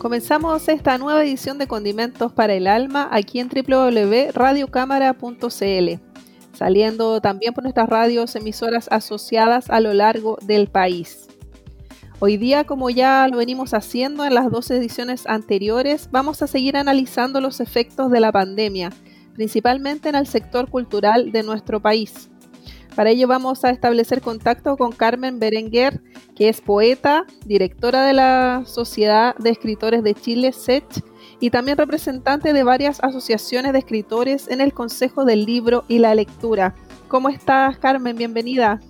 Comenzamos esta nueva edición de Condimentos para el Alma aquí en www.radiocámara.cl, saliendo también por nuestras radios emisoras asociadas a lo largo del país. Hoy día, como ya lo venimos haciendo en las dos ediciones anteriores, vamos a seguir analizando los efectos de la pandemia, principalmente en el sector cultural de nuestro país. Para ello vamos a establecer contacto con Carmen Berenguer, que es poeta, directora de la Sociedad de Escritores de Chile, SECH, y también representante de varias asociaciones de escritores en el Consejo del Libro y la Lectura. ¿Cómo estás, Carmen? Bienvenida.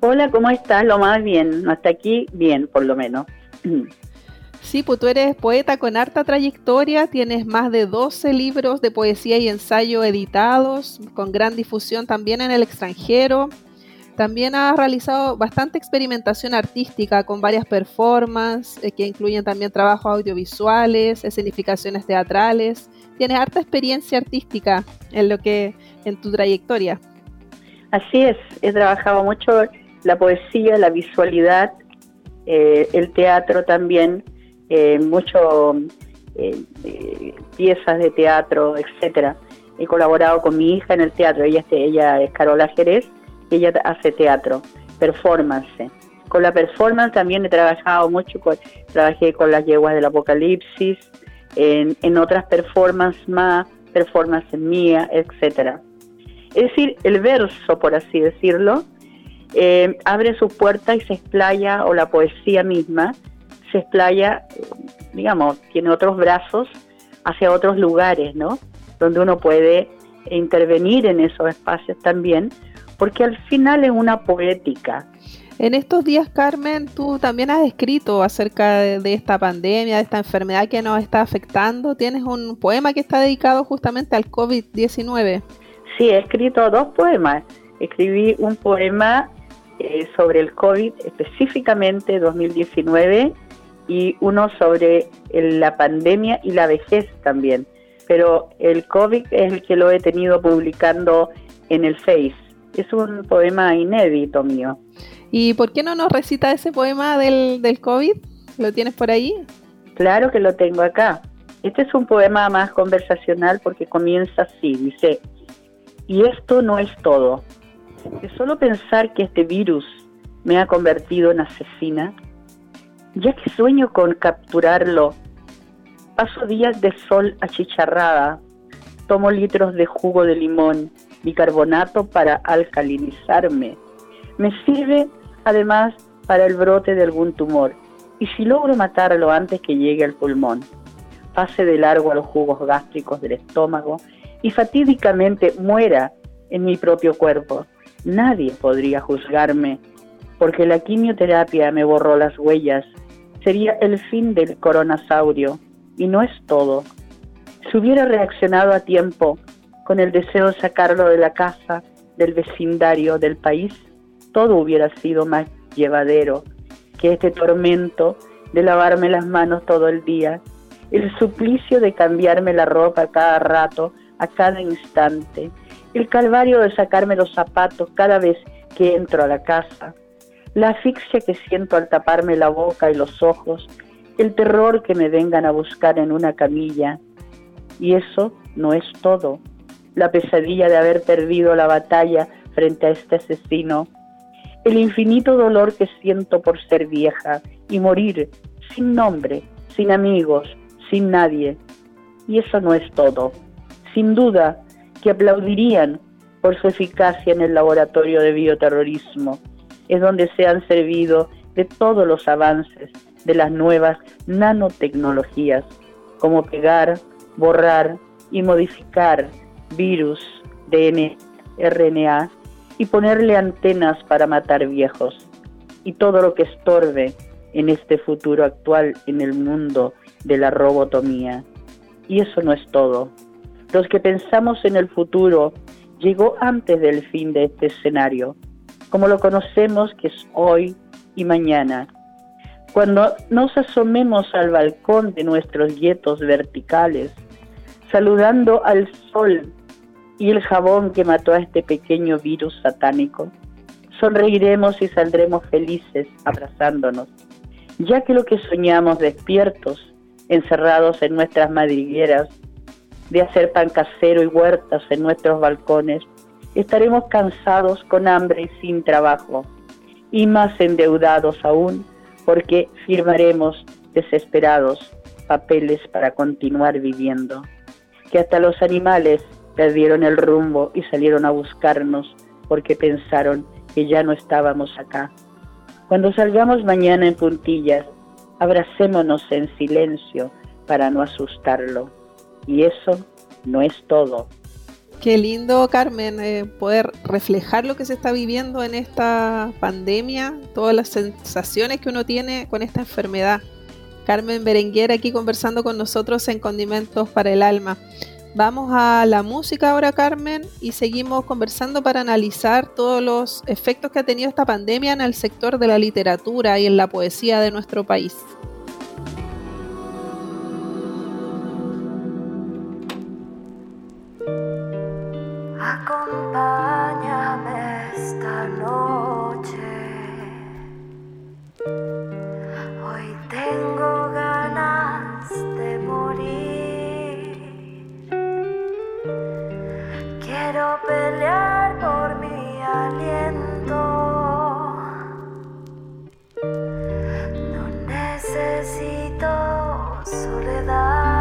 Hola, ¿cómo estás? Lo más bien. Hasta aquí, bien, por lo menos. Sí, pues tú eres poeta con harta trayectoria, tienes más de 12 libros de poesía y ensayo editados, con gran difusión también en el extranjero. También has realizado bastante experimentación artística con varias performances eh, que incluyen también trabajos audiovisuales, escenificaciones teatrales. Tienes harta experiencia artística en lo que en tu trayectoria. Así es, he trabajado mucho la poesía, la visualidad, eh, el teatro también eh, mucho eh, eh, piezas de teatro, etcétera. He colaborado con mi hija en el teatro, ella, ella es Carola Jerez, ella hace teatro, performance. Con la performance también he trabajado mucho, trabajé con las yeguas del apocalipsis, en, otras performances más, performances mías, etcétera. Es decir, el verso, por así decirlo, eh, abre su puerta y se explaya, o la poesía misma, se explaya, digamos, tiene otros brazos hacia otros lugares, ¿no? Donde uno puede intervenir en esos espacios también, porque al final es una poética. En estos días, Carmen, tú también has escrito acerca de, esta pandemia, de esta enfermedad que nos está afectando. Tienes un poema que está dedicado justamente al COVID-19. Sí, he escrito dos poemas. Escribí un poema eh, sobre el COVID, específicamente 2019, y uno sobre la pandemia y la vejez también. Pero el COVID es el que lo he tenido publicando en el Face. Es un poema inédito mío. ¿Y por qué no nos recita ese poema del, del COVID? ¿Lo tienes por ahí? Claro que lo tengo acá. Este es un poema más conversacional porque comienza así, dice, y esto no es todo. Solo pensar que este virus me ha convertido en asesina ya que sueño con capturarlo, paso días de sol achicharrada, tomo litros de jugo de limón, bicarbonato para alcalinizarme. Me sirve además para el brote de algún tumor. Y si logro matarlo antes que llegue al pulmón, pase de largo a los jugos gástricos del estómago y fatídicamente muera en mi propio cuerpo, nadie podría juzgarme porque la quimioterapia me borró las huellas sería el fin del coronasaurio, y no es todo. Si hubiera reaccionado a tiempo con el deseo de sacarlo de la casa, del vecindario, del país, todo hubiera sido más llevadero que este tormento de lavarme las manos todo el día, el suplicio de cambiarme la ropa cada rato, a cada instante, el calvario de sacarme los zapatos cada vez que entro a la casa, la asfixia que siento al taparme la boca y los ojos, el terror que me vengan a buscar en una camilla. Y eso no es todo. La pesadilla de haber perdido la batalla frente a este asesino. El infinito dolor que siento por ser vieja y morir sin nombre, sin amigos, sin nadie. Y eso no es todo. Sin duda que aplaudirían por su eficacia en el laboratorio de bioterrorismo es donde se han servido de todos los avances de las nuevas nanotecnologías, como pegar, borrar y modificar virus, DNA, RNA y ponerle antenas para matar viejos y todo lo que estorbe en este futuro actual en el mundo de la robotomía. Y eso no es todo. Los que pensamos en el futuro llegó antes del fin de este escenario, como lo conocemos que es hoy y mañana. Cuando nos asomemos al balcón de nuestros guetos verticales, saludando al sol y el jabón que mató a este pequeño virus satánico, sonreiremos y saldremos felices abrazándonos, ya que lo que soñamos despiertos, encerrados en nuestras madrigueras, de hacer pan casero y huertas en nuestros balcones, estaremos cansados con hambre y sin trabajo, y más endeudados aún porque firmaremos desesperados papeles para continuar viviendo, que hasta los animales perdieron el rumbo y salieron a buscarnos porque pensaron que ya no estábamos acá. Cuando salgamos mañana en puntillas, abracémonos en silencio para no asustarlo. Y eso no es todo. Qué lindo, Carmen, eh, poder reflejar lo que se está viviendo en esta pandemia, todas las sensaciones que uno tiene con esta enfermedad. Carmen Berenguer aquí conversando con nosotros en Condimentos para el Alma. Vamos a la música ahora, Carmen, y seguimos conversando para analizar todos los efectos que ha tenido esta pandemia en el sector de la literatura y en la poesía de nuestro país. Acompáñame esta noche. Hoy tengo ganas de morir. Quiero pelear por mi aliento. No necesito soledad.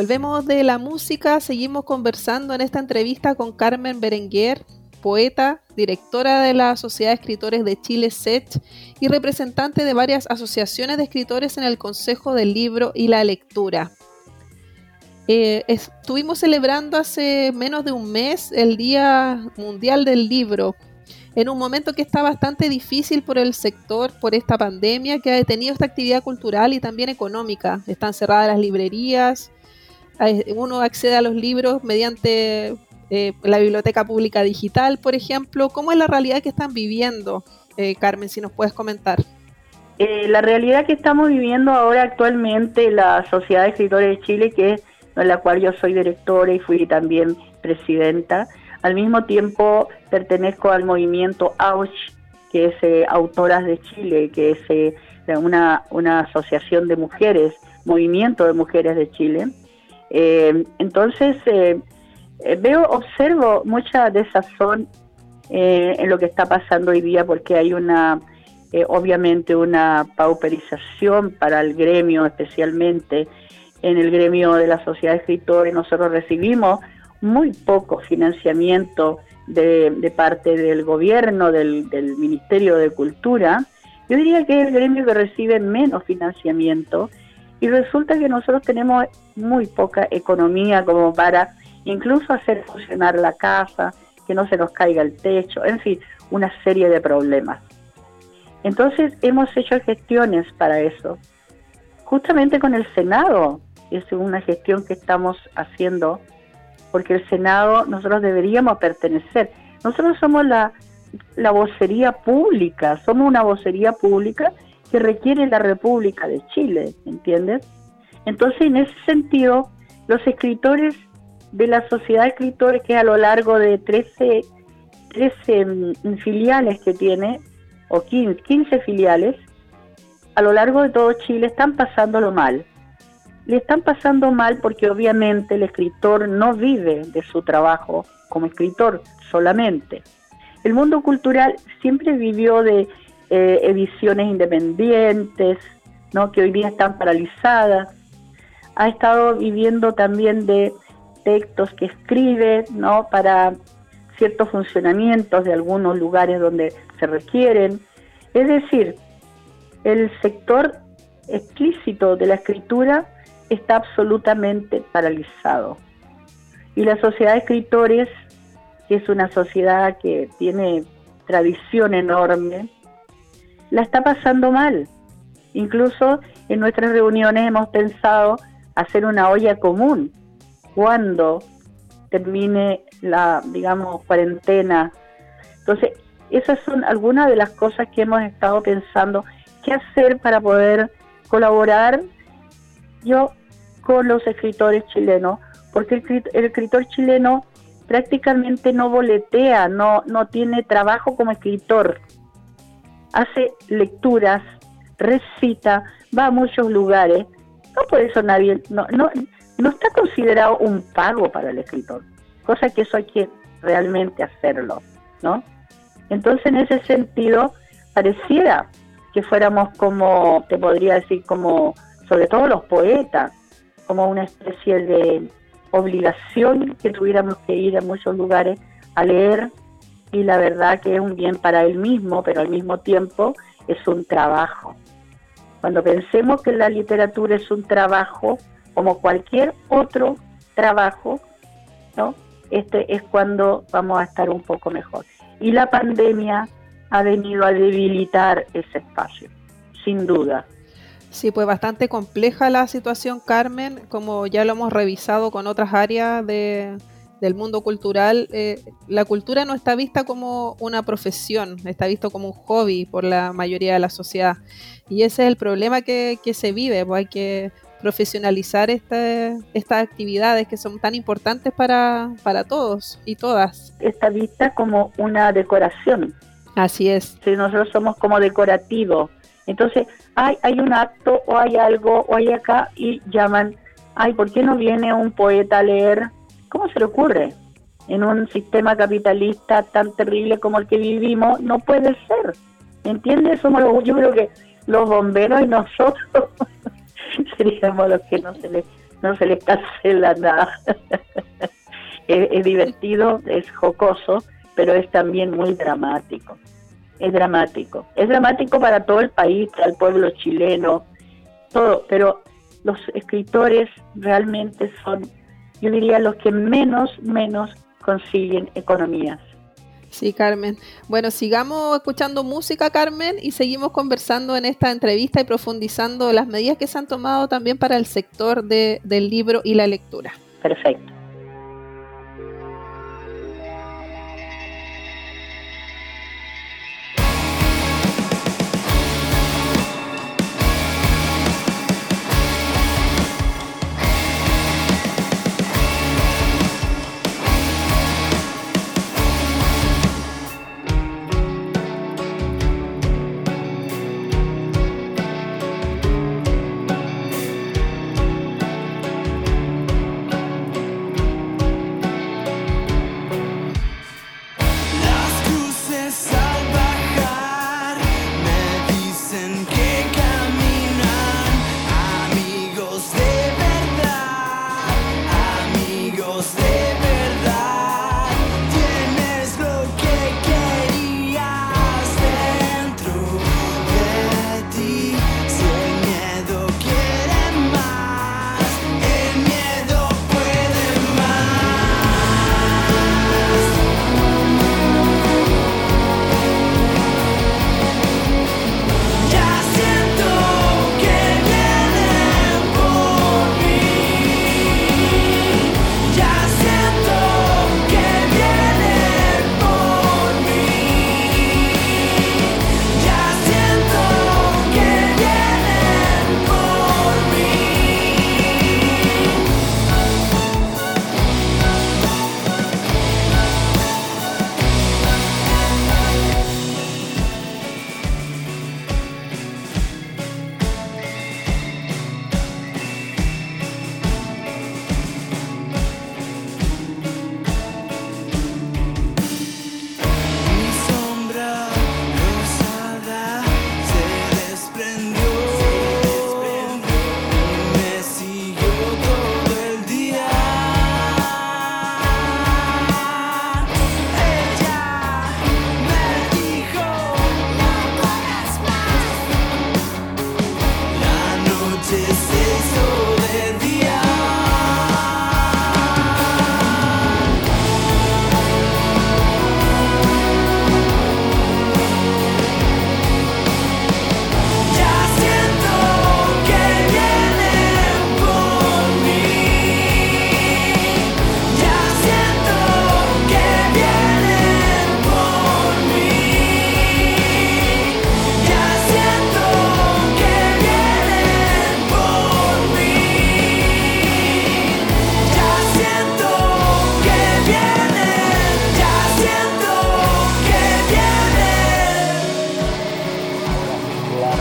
Volvemos de la música, seguimos conversando en esta entrevista con Carmen Berenguer, poeta, directora de la Sociedad de Escritores de Chile, SECH, y representante de varias asociaciones de escritores en el Consejo del Libro y la Lectura. Eh, estuvimos celebrando hace menos de un mes el Día Mundial del Libro en un momento que está bastante difícil por el sector, por esta pandemia que ha detenido esta actividad cultural y también económica. Están cerradas las librerías, uno accede a los libros mediante eh, la biblioteca pública digital, por ejemplo. ¿Cómo es la realidad que están viviendo, eh, Carmen, si nos puedes comentar? Eh, la realidad que estamos viviendo ahora actualmente la Sociedad de Escritores de Chile, que es en la cual yo soy directora y fui también presidenta, al mismo tiempo pertenezco al movimiento AUCH, que es Autoras de Chile, que es una, una asociación de mujeres, movimiento de mujeres de Chile. Entonces, eh, veo, observo mucha desazón eh, en lo que está pasando hoy día porque hay una, eh, obviamente, una pauperización para el gremio, especialmente en el gremio de la sociedad de escritores. Nosotros recibimos muy poco financiamiento de, parte del gobierno, del, del, Ministerio de Cultura. Yo diría que es el gremio que recibe menos financiamiento y resulta que nosotros tenemos muy poca economía como para incluso hacer funcionar la casa, que no se nos caiga el techo, en fin, una serie de problemas. Entonces hemos hecho gestiones para eso. Justamente con el Senado, es una gestión que estamos haciendo, porque el Senado nosotros deberíamos pertenecer. Nosotros somos la, la vocería pública, somos una vocería pública que requiere la República de Chile, ¿entiendes? Entonces, en ese sentido, los escritores de la Sociedad de Escritores, que a lo largo de 13, 13 mm, filiales que tiene, o 15, 15 filiales, a lo largo de todo Chile están pasándolo mal. Le están pasando mal porque obviamente el escritor no vive de su trabajo como escritor solamente. El mundo cultural siempre vivió de eh, ediciones independientes, ¿no? que hoy día están paralizadas. Ha estado viviendo también de textos que escribe, ¿no? Para ciertos funcionamientos de algunos lugares donde se requieren. Es decir, el sector explícito de la escritura está absolutamente paralizado. Y la sociedad de escritores, que es una sociedad que tiene tradición enorme, la está pasando mal. Incluso en nuestras reuniones hemos pensado hacer una olla común cuando termine la, digamos, cuarentena. Entonces, esas son algunas de las cosas que hemos estado pensando, qué hacer para poder colaborar yo con los escritores chilenos, porque el, el escritor chileno prácticamente no boletea, no, no tiene trabajo como escritor, hace lecturas, recita, va a muchos lugares, no por eso nadie, no, no, no está considerado un pago para el escritor, cosa que eso hay que realmente hacerlo, ¿no? Entonces, en ese sentido, pareciera que fuéramos como, te podría decir, como, sobre todo los poetas, como una especie de obligación que tuviéramos que ir a muchos lugares a leer y la verdad que es un bien para él mismo, pero al mismo tiempo es un trabajo. Cuando pensemos que la literatura es un trabajo, como cualquier otro trabajo, ¿no? Este es cuando vamos a estar un poco mejor. Y la pandemia ha venido a debilitar ese espacio, sin duda. Sí, pues bastante compleja la situación, Carmen, como ya lo hemos revisado con otras áreas de, del mundo cultural. Eh, la cultura no está vista como una profesión, está visto como un hobby por la mayoría de la sociedad. Y ese es el problema que, que se vive, pues hay que profesionalizar estas actividades que son tan importantes para, para todos y todas. Está vista como una decoración. Así es. Si nosotros somos como decorativos. Entonces, hay, hay un acto o hay algo o hay acá y llaman, ay, ¿por qué no viene un poeta a leer? ¿Cómo se le ocurre? En un sistema capitalista tan terrible como el que vivimos, no puede ser. ¿Entiendes? Somos los, yo creo que los bomberos y nosotros seríamos los que no se les, no se les cancela nada. es, divertido, es jocoso, pero es también muy dramático. Es dramático. Es dramático para todo el país, para el pueblo chileno, todo, pero los escritores realmente son, yo diría, los que menos, menos consiguen economías. Sí, Carmen. Bueno, sigamos escuchando música, Carmen, y seguimos conversando en esta entrevista y profundizando las medidas que se han tomado también para el sector de, del libro y la lectura. Perfecto.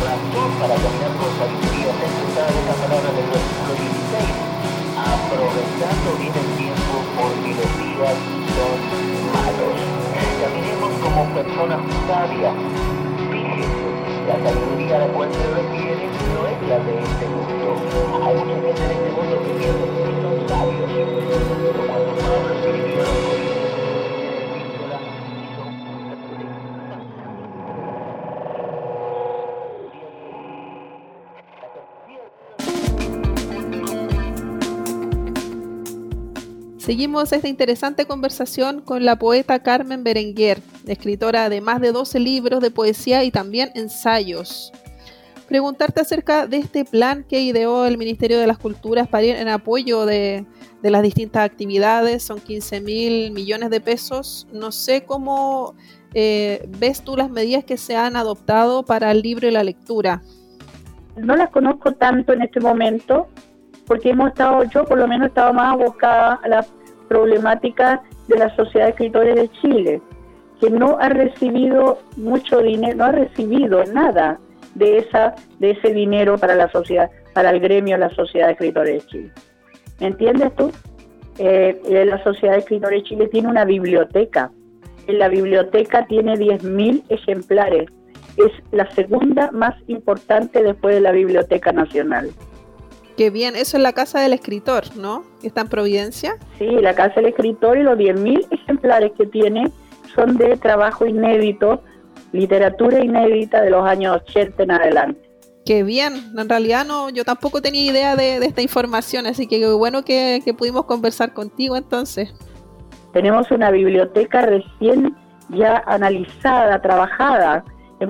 Razón para cambiar los sabiduría encontrada en esta palabra del versículo 16. Aprovechando bien el tiempo porque los días son malos. Caminemos como personas sabias. Fíjense, la sabiduría a la cual se refiere no es la de este mundo. Hay mucha gente en este mundo que piensa que son sabios. Pero cuando Pablo escribió Seguimos esta interesante conversación con la poeta Carmen Berenguer, escritora de más de 12 libros de poesía y también ensayos. Preguntarte acerca de este plan que ideó el Ministerio de las Culturas para ir en apoyo de, las distintas actividades, son 15 mil millones de pesos. No sé cómo eh, ves tú las medidas que se han adoptado para el libro y la lectura. no las conozco tanto en este momento porque hemos estado, yo por lo menos estaba más abocada a la problemática de la Sociedad de Escritores de Chile, que no ha recibido mucho dinero, no ha recibido nada de esa de ese dinero para la sociedad, para el gremio la Sociedad de Escritores de Chile. ¿Me entiendes tú? Eh, eh, la Sociedad de Escritores de Chile tiene una biblioteca. En la biblioteca tiene 10.000 ejemplares. Es la segunda más importante después de la Biblioteca Nacional. Qué bien, eso es la casa del escritor, ¿no? Está en Providencia. Sí, la Casa del Escritor y los 10.000 ejemplares que tiene son de trabajo inédito, literatura inédita de los años 80 en adelante. Qué bien, en realidad no, yo tampoco tenía idea de, de esta información, así que bueno que, que pudimos conversar contigo entonces. Tenemos una biblioteca recién ya analizada, trabajada.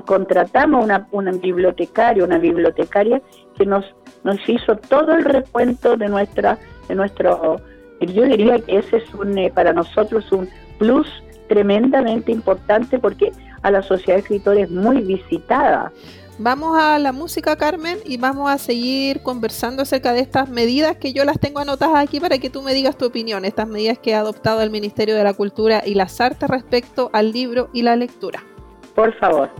Contratamos una, una bibliotecaria, una bibliotecaria que nos, nos hizo todo el recuento de nuestra, de nuestro, yo diría que ese es un, eh, para nosotros un plus tremendamente importante porque a la sociedad de escritores es muy visitada. Vamos a la música, Carmen, y vamos a seguir conversando acerca de estas medidas que yo las tengo anotadas aquí para que tú me digas tu opinión, estas medidas que ha adoptado el Ministerio de la Cultura y las Artes respecto al libro y la lectura. Por favor.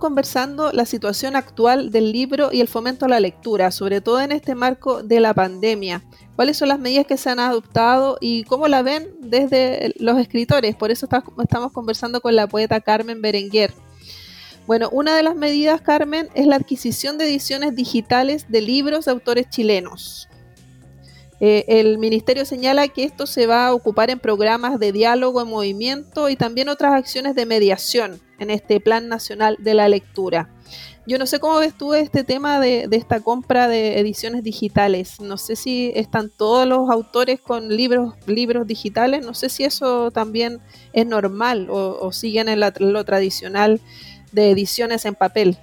Conversando la situación actual del libro y el fomento a la lectura, sobre todo en este marco de la pandemia. ¿Cuáles son las medidas que se han adoptado y cómo la ven desde los escritores? Por eso estamos conversando con la poeta Carmen Berenguer. Bueno, una de las medidas, Carmen, es la adquisición de ediciones digitales de libros de autores chilenos. Eh, el ministerio señala que esto se va a ocupar en programas de diálogo en movimiento y también otras acciones de mediación en este Plan Nacional de la Lectura. Yo no sé cómo ves tú este tema de, esta compra de ediciones digitales. No sé si están todos los autores con libros, libros digitales. No sé si eso también es normal o, o siguen en la, lo tradicional de ediciones en papel.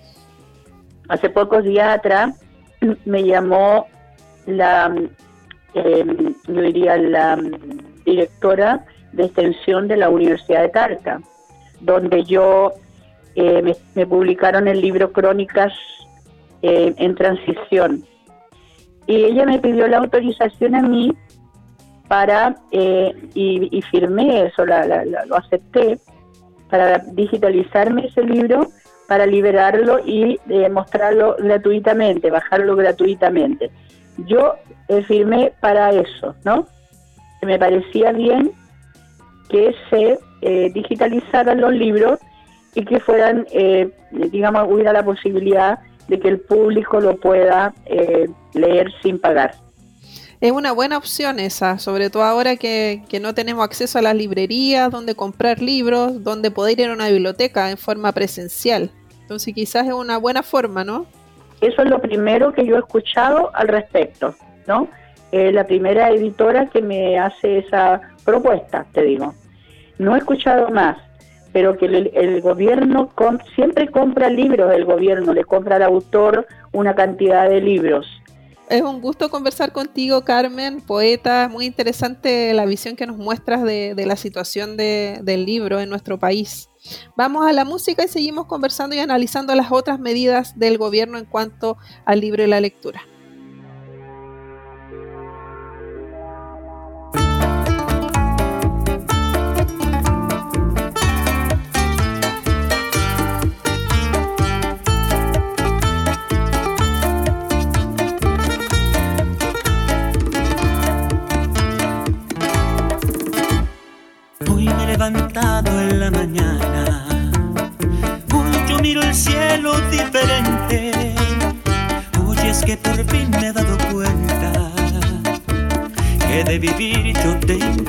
Hace pocos días atrás me llamó la, eh, yo diría, la directora de extensión de la Universidad de Tarca, donde yo eh, me, publicaron el libro Crónicas eh, en Transición. Y ella me pidió la autorización a mí para, eh, y, y, firmé eso, lo acepté, para digitalizarme ese libro, para liberarlo y mostrarlo gratuitamente, bajarlo gratuitamente. Yo eh, firmé para eso, ¿no? Me parecía bien que se eh, digitalizaran los libros y que fueran, eh, digamos, hubiera la posibilidad de que el público lo pueda eh, leer sin pagar. Es una buena opción esa, sobre todo ahora que, que, no tenemos acceso a las librerías, donde comprar libros, donde poder ir a una biblioteca en forma presencial. Entonces quizás es una buena forma, ¿no? Eso es lo primero que yo he escuchado al respecto, ¿no? Eh, la primera editora que me hace esa propuesta, te digo. No he escuchado más, pero que el, gobierno siempre compra libros, el gobierno le compra al autor una cantidad de libros. Es un gusto conversar contigo, Carmen, poeta. Muy interesante la visión que nos muestras de, de la situación de, del libro en nuestro país. Vamos a la música y seguimos conversando y analizando las otras medidas del gobierno en cuanto al libro y la lectura. Levantado en la mañana. Yo miro el cielo diferente. Hoy es que por fin me he dado cuenta que de vivir yo tengo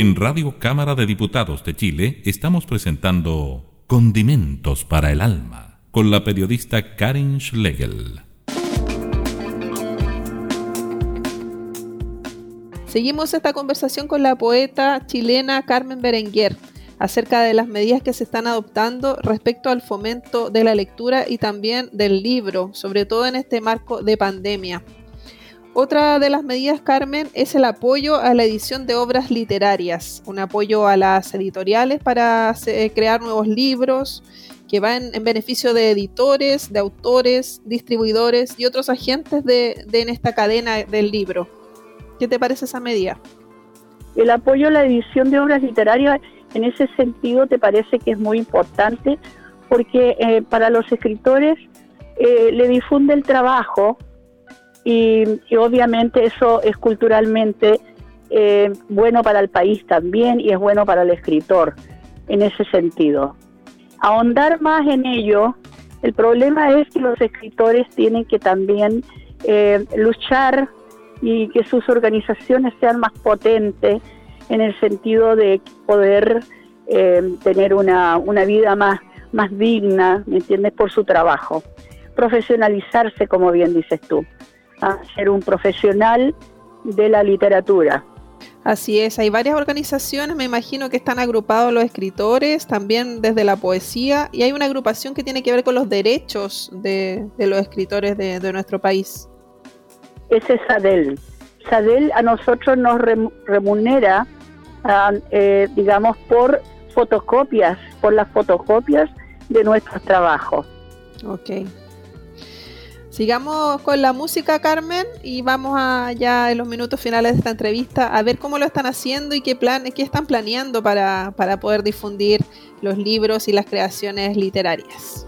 En Radio Cámara de Diputados de Chile estamos presentando Condimentos para el Alma con la periodista Karin Schlegel. Seguimos esta conversación con la poeta chilena Carmen Berenguer acerca de las medidas que se están adoptando respecto al fomento de la lectura y también del libro, sobre todo en este marco de pandemia. Otra de las medidas, Carmen, es el apoyo a la edición de obras literarias, un apoyo a las editoriales para eh, crear nuevos libros que van en beneficio de editores, de autores, distribuidores y otros agentes de, en esta cadena del libro. ¿Qué te parece esa medida? El apoyo a la edición de obras literarias en ese sentido te parece que es muy importante porque eh, para los escritores eh, le difunde el trabajo y, obviamente eso es culturalmente eh, bueno para el país también y es bueno para el escritor en ese sentido. Ahondar más en ello, el problema es que los escritores tienen que también eh, luchar y que sus organizaciones sean más potentes en el sentido de poder eh, tener una, una vida más, más digna, ¿me entiendes?, por su trabajo. Profesionalizarse, como bien dices tú, a ser un profesional de la literatura. Así es, hay varias organizaciones, me imagino que están agrupados los escritores, también desde la poesía, y hay una agrupación que tiene que ver con los derechos de, de los escritores de, de nuestro país. ese es SADEL. SADEL a nosotros nos rem- remunera, eh, digamos, por fotocopias, por las fotocopias de nuestros trabajos. Ok. Sigamos con la música, Carmen, y vamos a ya en los minutos finales de esta entrevista a ver cómo lo están haciendo y qué plan, qué están planeando para, para poder difundir los libros y las creaciones literarias.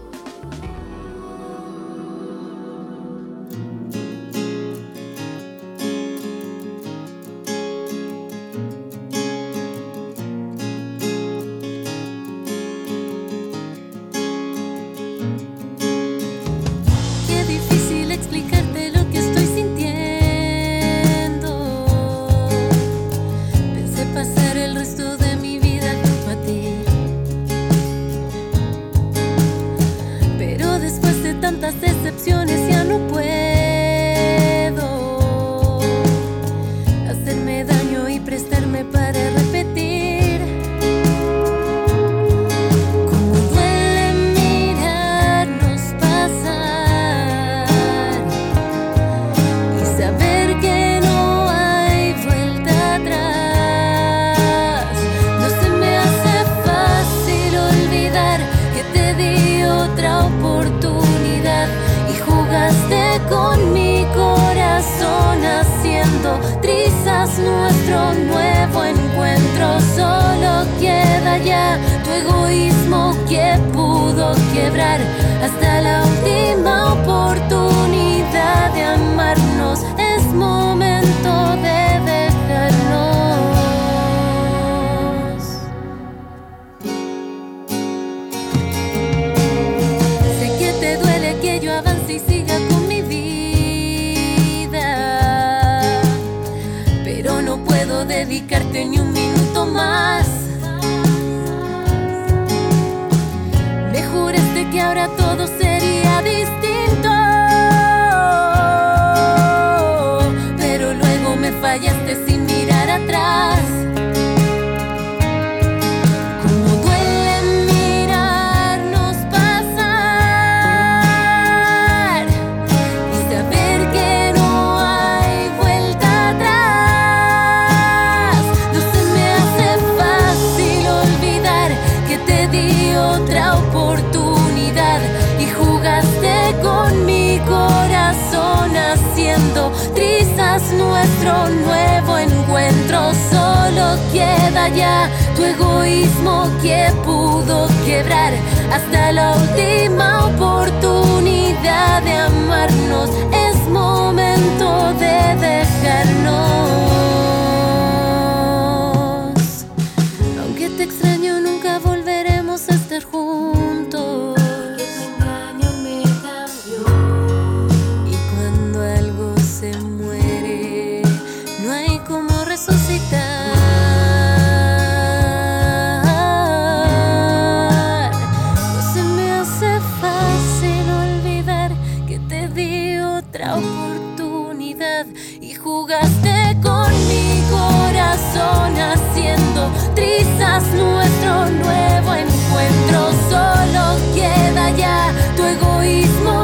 Pasar el resto de tu egoísmo que pudo quebrar hasta la última que ahora todo sería distinto, pero luego me fallaste sin mirar atrás. Como duele mirarnos pasar y saber que no hay vuelta atrás. No se me hace fácil olvidar que te di otra oportunidad y jugaste con mi corazón haciendo trizas nuestro nuevo encuentro. Solo queda ya tu egoísmo que pudo quebrar hasta la última oportunidad de amarnos. Es momento de dejarnos. Solo queda ya tu egoísmo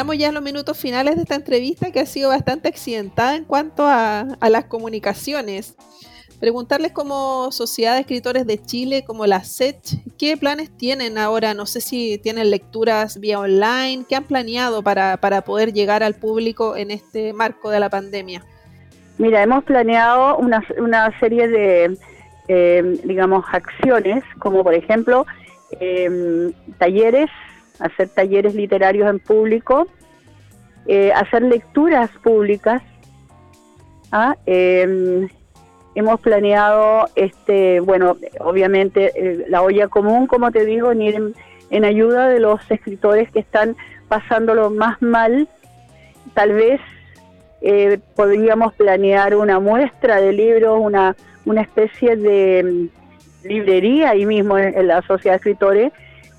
Estamos ya en los minutos finales de esta entrevista que ha sido bastante accidentada en cuanto a, a las comunicaciones. Preguntarles como Sociedad de Escritores de Chile, como la SECH, ¿qué planes tienen ahora? No sé si tienen lecturas vía online, ¿qué han planeado para, para poder llegar al público en este marco de la pandemia? Mira, hemos planeado una, una serie de, eh, digamos, acciones, como por ejemplo eh, talleres, hacer talleres literarios en público, eh, hacer lecturas públicas. ¿ah? Eh, hemos planeado, este, bueno, obviamente eh, la olla común, como te digo, en ir en, ayuda de los escritores que están pasándolo más mal. Tal vez eh, podríamos planear una muestra de libros, una, una especie de mm, librería ahí mismo en, en la Sociedad de Escritores,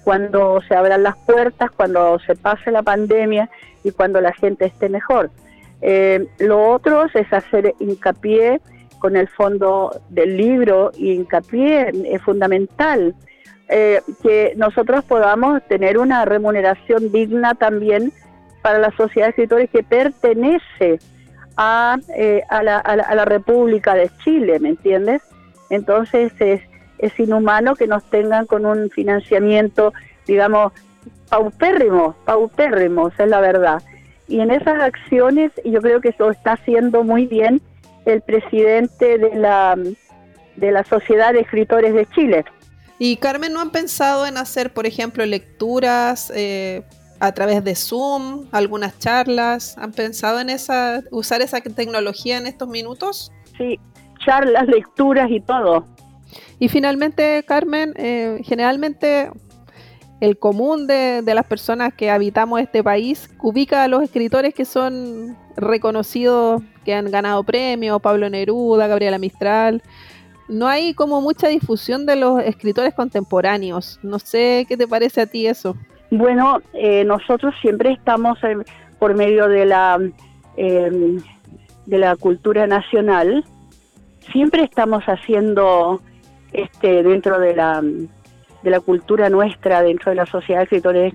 cuando se abran las puertas, cuando se pase la pandemia y cuando la gente esté mejor. Eh, lo otro es hacer hincapié con el fondo del libro y hincapié es fundamental eh, que nosotros podamos tener una remuneración digna también para la sociedad de escritores que pertenece a, eh, a, la, a, la, a la República de Chile, ¿me entiendes? Entonces es, es inhumano que nos tengan con un financiamiento, digamos, paupérrimo, paupérrimo, esa es la verdad. Y en esas acciones yo creo que lo está haciendo muy bien el presidente de la, de la Sociedad de Escritores de Chile. Y Carmen, ¿no han pensado en hacer, por ejemplo, lecturas eh, a través de Zoom, algunas charlas? ¿Han pensado en esa, usar esa tecnología en estos minutos? Sí, charlas, lecturas y todo. Y finalmente, Carmen, eh, generalmente el común de, las personas que habitamos este país ubica a los escritores que son reconocidos, que han ganado premios, Pablo Neruda, Gabriela Mistral. No hay como mucha difusión de los escritores contemporáneos. No sé qué te parece a ti eso. Bueno, eh, nosotros siempre estamos eh, por medio de la eh, de la cultura nacional, siempre estamos haciendo este dentro de la de la cultura nuestra dentro de la sociedad de escritores,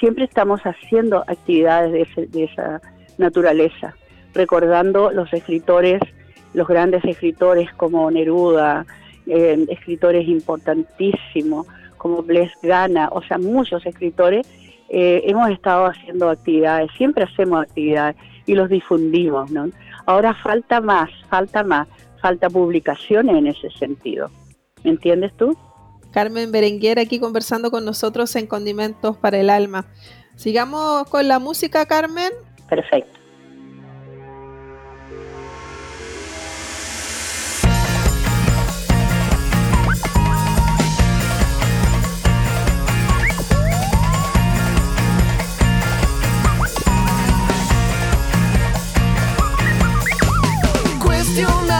siempre estamos haciendo actividades de, ese, de, esa naturaleza, recordando los escritores, los grandes escritores como Neruda, eh, escritores importantísimos como Bles Gana, o sea, muchos escritores, eh, hemos estado haciendo actividades, siempre hacemos actividades y los difundimos, ¿no? Ahora falta más, falta más, falta publicaciones en ese sentido. ¿Me entiendes tú? Carmen Berenguer aquí conversando con nosotros en Condimentos para el Alma. Sigamos con la música, Carmen. Perfecto. Cuestionar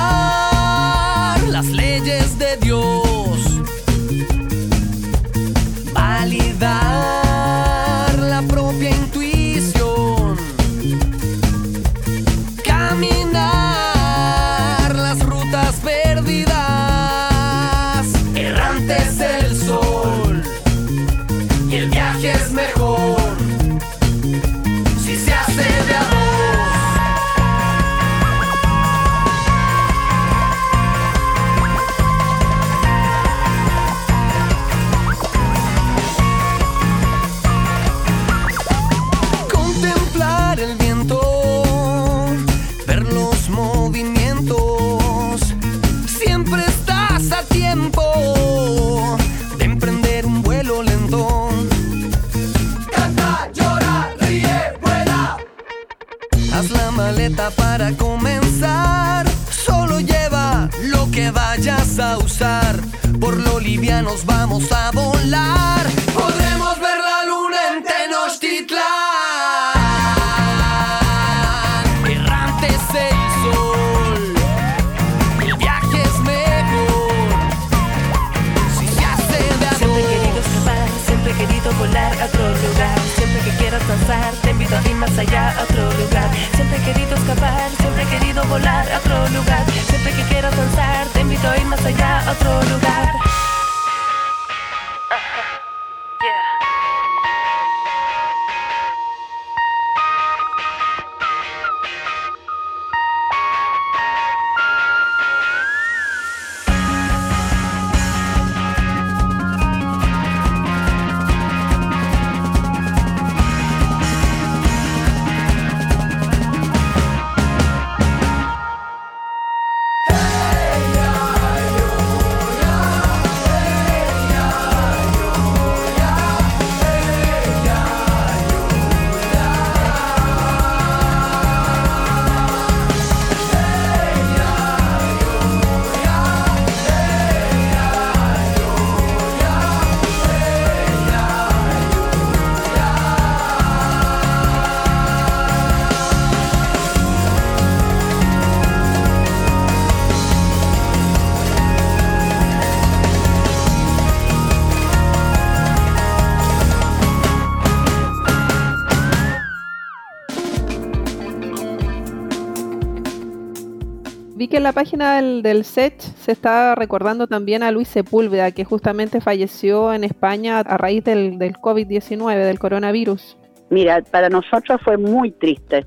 la página del, del SET se está recordando también a Luis Sepúlveda, que justamente falleció en España a raíz del, del COVID-19, del coronavirus. Mira, para nosotros fue muy triste,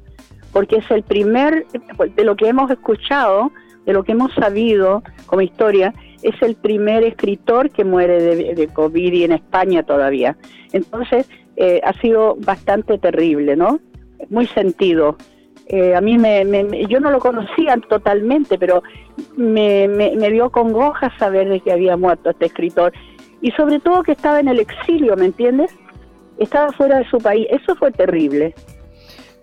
porque es el primer, de lo que hemos escuchado, de lo que hemos sabido como historia, es el primer escritor que muere de, de COVID y en España todavía. Entonces, eh, ha sido bastante terrible, ¿no? Muy sentido. Eh, a mí me, me- yo no lo conocía totalmente, pero me, me, me dio congoja saber de que había muerto este escritor y sobre todo que estaba en el exilio, ¿me entiendes? Estaba fuera de su país. Eso fue terrible.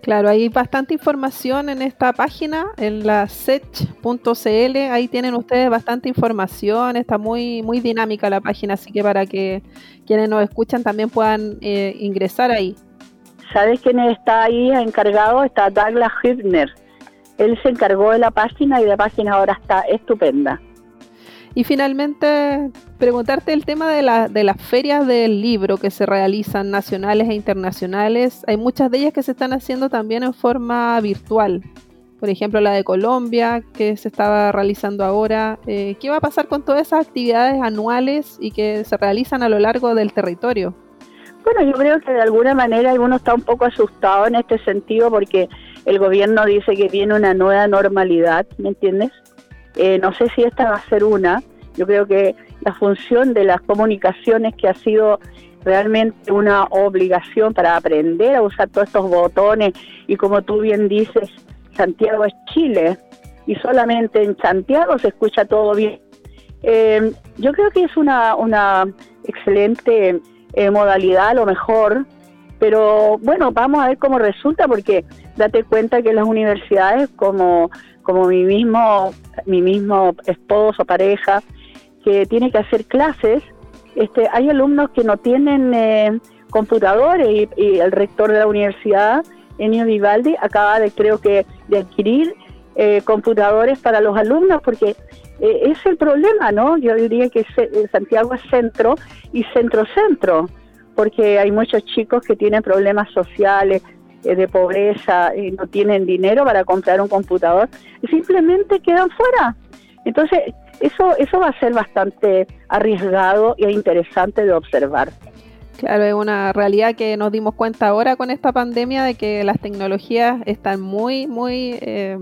Claro, hay bastante información en esta página, en la sech.cl, ahí tienen ustedes bastante información, está muy, muy dinámica la página, así que para que quienes nos escuchan también puedan eh, ingresar ahí. ¿Sabes quién está ahí encargado? Está Douglas Hübner. Él se encargó de la página y la página ahora está estupenda. Y finalmente, preguntarte el tema de, la, de las ferias del libro que se realizan nacionales e internacionales. Hay muchas de ellas que se están haciendo también en forma virtual. Por ejemplo, la de Colombia, que se estaba realizando ahora. Eh, ¿Qué va a pasar con todas esas actividades anuales y que se realizan a lo largo del territorio? Bueno, yo creo que de alguna manera uno está un poco asustado en este sentido porque el gobierno dice que viene una nueva normalidad, ¿me entiendes? Eh, no sé si esta va a ser una. Yo creo que la función de las comunicaciones que ha sido realmente una obligación para aprender a usar todos estos botones y como tú bien dices, Santiago es Chile y solamente en Santiago se escucha todo bien. Eh, yo creo que es una, una excelente eh, modalidad, a lo mejor, pero bueno, vamos a ver cómo resulta porque date cuenta que las universidades como, como mi mismo, mi mismo esposo, pareja, que tiene que hacer clases, este, hay alumnos que no tienen eh, computadores y, y el rector de la universidad, Enio Vivaldi, acaba de creo que de adquirir eh, computadores para los alumnos porque eh, es el problema, ¿no? Yo diría que se- eh, Santiago es centro y centro-centro, porque hay muchos chicos que tienen problemas sociales, eh, de pobreza, no tienen dinero para comprar un computador y simplemente quedan fuera. Entonces, eso, eso va a ser bastante arriesgado e interesante de observar. Claro, es una realidad que nos dimos cuenta ahora con esta pandemia de que las tecnologías están muy, muy eh,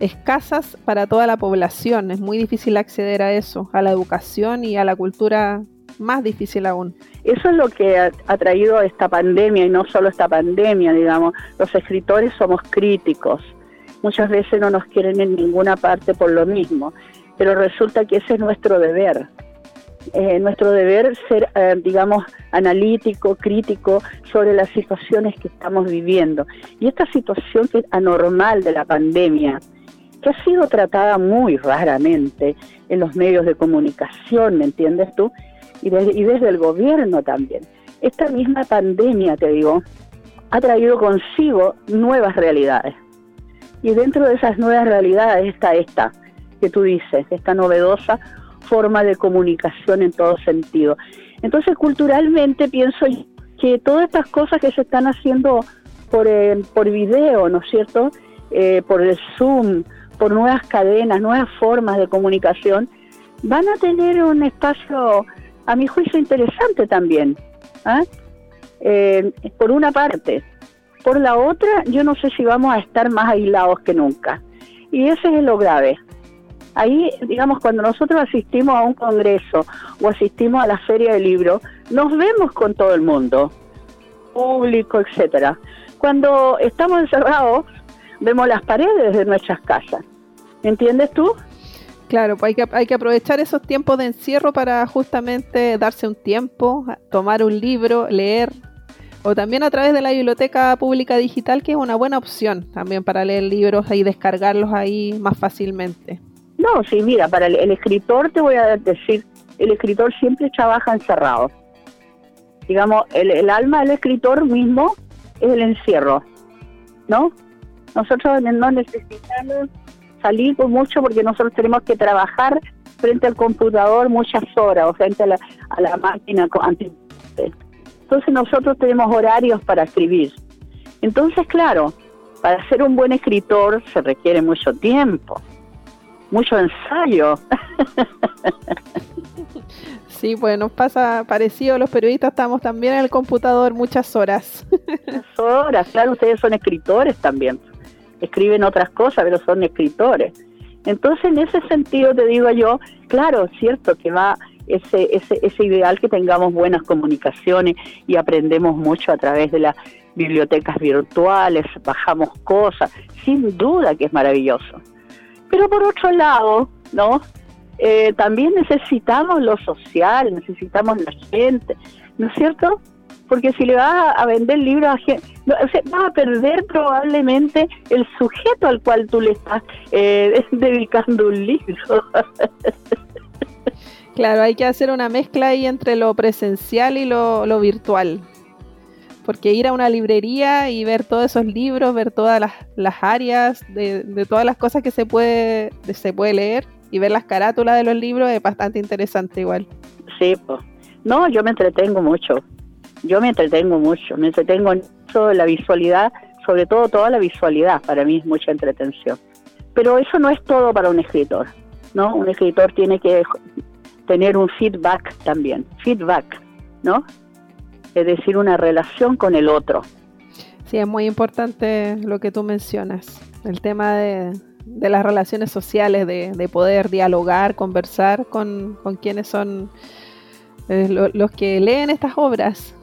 escasas para toda la población. Es muy difícil acceder a eso, a la educación y a la cultura más difícil aún. Eso es lo que ha, traído esta pandemia y no solo esta pandemia, digamos. Los escritores somos críticos. Muchas veces no nos quieren en ninguna parte por lo mismo, pero resulta que ese es nuestro deber. eh, nuestro deber ser, eh, digamos, analítico, crítico sobre las situaciones que estamos viviendo. Y esta situación que es anormal de la pandemia, que ha sido tratada muy raramente en los medios de comunicación, ¿me entiendes tú? Y, desde- el gobierno también. Esta misma pandemia, te digo, ha traído consigo nuevas realidades. Y dentro de esas nuevas realidades está esta, que tú dices, esta novedosa forma de comunicación en todo sentido. Entonces, culturalmente pienso que todas estas cosas que se están haciendo por, eh, por video, ¿no es cierto? Eh, por el Zoom, por nuevas cadenas, nuevas formas de comunicación, van a tener un espacio, a mi juicio, interesante también. ¿ah? Eh, por una parte. Por la otra, yo no sé si vamos a estar más aislados que nunca. Y ese es lo grave. Ahí, digamos, cuando nosotros asistimos a un congreso o asistimos a la feria del libro, nos vemos con todo el mundo, público, etcétera. Cuando estamos encerrados, vemos las paredes de nuestras casas. ¿Entiendes tú? Claro, pues hay que, hay que aprovechar esos tiempos de encierro para justamente darse un tiempo, tomar un libro, leer, o también a través de la biblioteca pública digital, que es una buena opción también para leer libros y descargarlos ahí más fácilmente. No, sí, mira, para el, el escritor te voy a decir, el escritor siempre trabaja encerrado. Digamos, el, el alma del escritor mismo es el encierro, ¿no? Nosotros no necesitamos salir por mucho porque nosotros tenemos que trabajar frente al computador muchas horas o frente a la, a la máquina. Entonces nosotros tenemos horarios para escribir. Entonces, claro, para ser un buen escritor se requiere mucho tiempo, mucho ensayo. Sí, pues nos pasa parecido, los periodistas estamos también en el computador muchas horas. Muchas horas, claro, ustedes son escritores también. Escriben otras cosas, pero son escritores. Entonces, en ese sentido te digo yo, claro, cierto que va ese, ese, ese ideal que tengamos buenas comunicaciones y aprendemos mucho a través de las bibliotecas virtuales, bajamos cosas, sin duda que es maravilloso. Pero por otro lado, ¿no? Eh, también necesitamos lo social, necesitamos la gente, ¿no es cierto? Porque si le vas a vender libros a gente, no, o sea, vas a perder probablemente el sujeto al cual tú le estás eh, dedicando un libro. Claro, hay que hacer una mezcla ahí entre lo presencial y lo, lo virtual. Porque ir a una librería y ver todos esos libros, ver todas las, las áreas de, de todas las cosas que se puede, se puede leer y ver las carátulas de los libros es bastante interesante igual. Sí, pues. No, yo me entretengo mucho. Yo me entretengo mucho. Me entretengo en la visualidad, sobre todo toda la visualidad, para mí es mucha entretención. Pero eso no es todo para un escritor, ¿no? Un escritor tiene que tener un feedback también, feedback, ¿no? Es decir, una relación con el otro. Sí, es muy importante lo que tú mencionas, el tema de, las relaciones sociales, de, de poder dialogar, conversar con, con quienes son eh, lo- los que leen estas obras.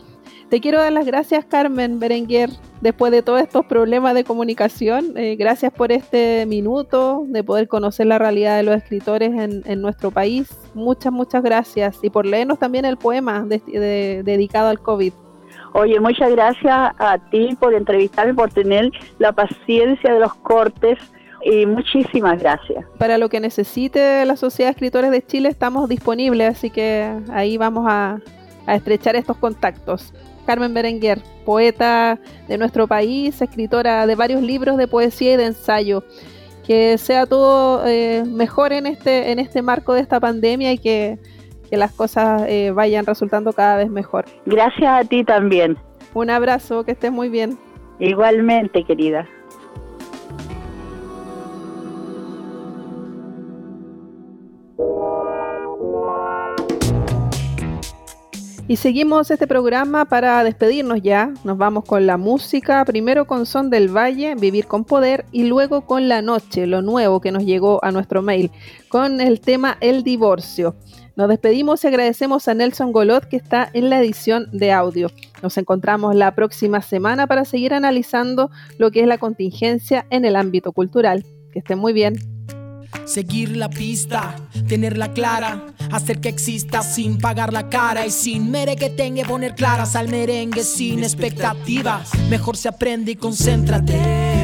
Te quiero dar las gracias, Carmen Berenguer, después de todos estos problemas de comunicación. eh, gracias por este minuto de poder conocer la realidad de los escritores en, en nuestro país. Muchas, muchas gracias. Y por leernos también el poema de- de- dedicado al COVID. Oye, muchas gracias a ti por entrevistarme, por tener la paciencia de los cortes y muchísimas gracias. Para lo que necesite la Sociedad de Escritores de Chile estamos disponibles, así que ahí vamos a, a estrechar estos contactos. Carmen Berenguer, poeta de nuestro país, escritora de varios libros de poesía y de ensayo. Que sea todo eh, mejor en este, en este marco de esta pandemia y que, que las cosas eh, vayan resultando cada vez mejor. Gracias a ti también. Un abrazo, que estés muy bien. Igualmente, querida. Y seguimos este programa para despedirnos ya. Nos vamos con la música, primero con Son del Valle, Vivir con Poder, y luego con La Noche, lo nuevo que nos llegó a nuestro mail, con el tema El Divorcio. Nos despedimos y agradecemos a Nelson Golot que está en la edición de audio. Nos encontramos la próxima semana para seguir analizando lo que es la contingencia en el ámbito cultural. Que estén muy bien. Seguir la pista, tenerla clara, hacer que exista sin pagar la cara y sin merequetengue poner claras al merengue sin expectativas. Mejor se aprende y concéntrate.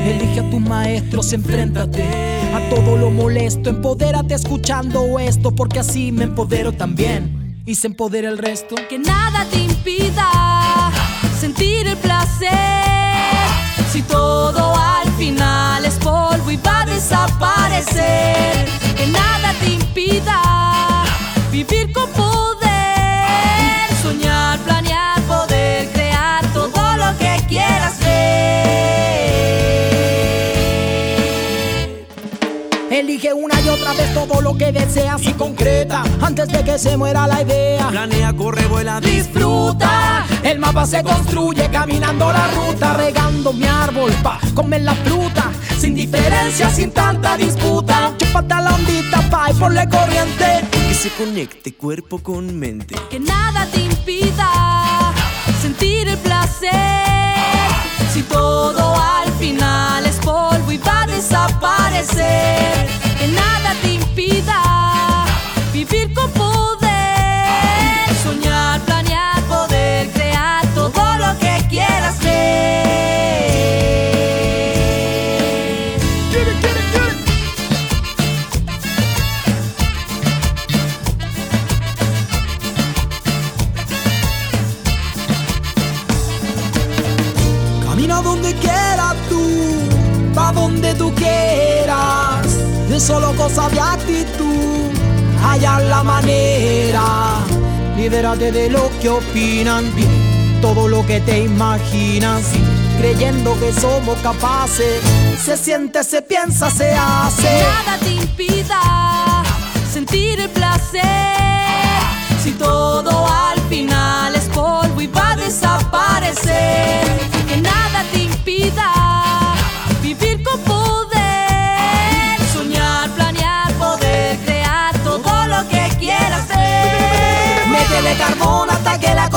Elige a tu maestro, enfréntate a todo lo molesto. Empodérate escuchando esto, porque así me empodero también y se empodera el resto. Que nada te impida sentir el placer. Que nada te impida vivir con poder. Soñar, planear, poder crear todo lo que quieras ver. Elige una y otra vez todo lo que deseas y concreta antes de que se muera la idea. Planea, corre, vuela, Disfruta, el mapa se construye caminando la ruta, regando mi árbol pa comer la fruta, sin diferencia, sin tanta disputa. Chúpate la ondita pa y ponle corriente. Que se conecte cuerpo con mente. Que nada te impida sentir el placer. Si todo al final es polvo y va a desaparecer. Que nada te impida vivir con Solo cosa de actitud, hallar la manera. Libérate de lo que opinan, todo lo que te imaginas. Creyendo que somos capaces, se siente, se piensa, se hace. Nada te impida sentir el placer.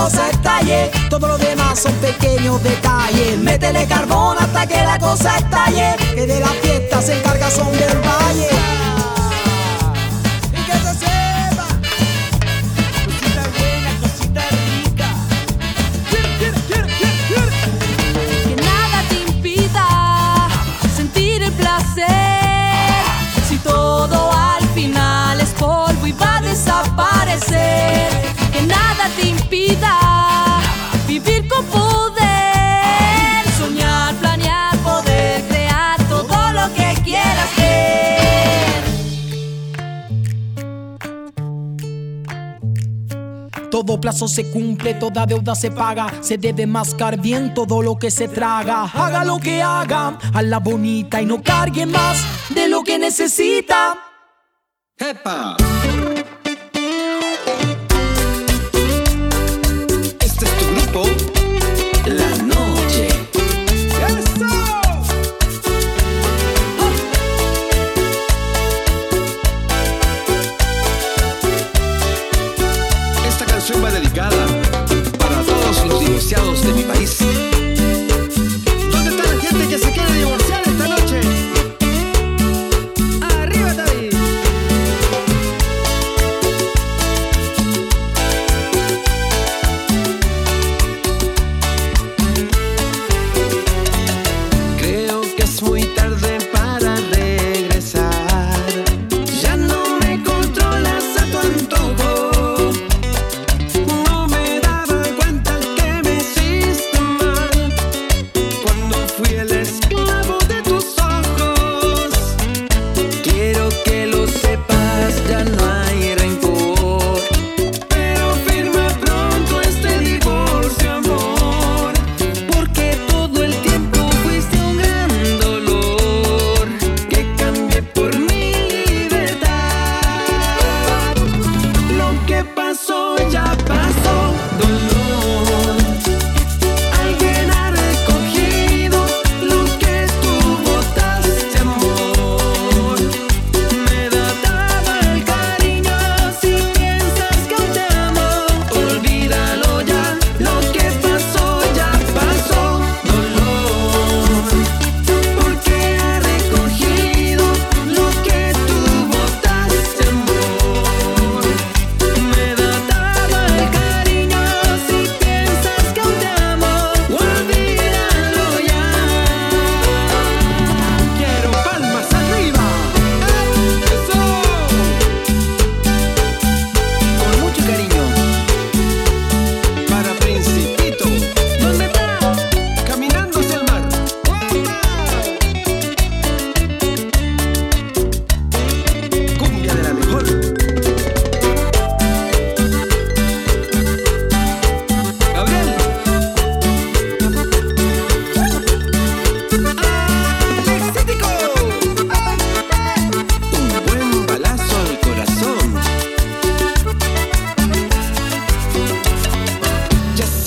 Cosa estalle. Todo lo demás son pequeños detalles. Métele carbón hasta que la cosa estalle. Que de la fiesta se encarga son del valle. Todo plazo se cumple, toda deuda se paga. Se debe mascar bien todo lo que se traga. Haga lo que haga, a la bonita y no cargue más de lo que necesita. ¡Epa! Este es tu grupo,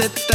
set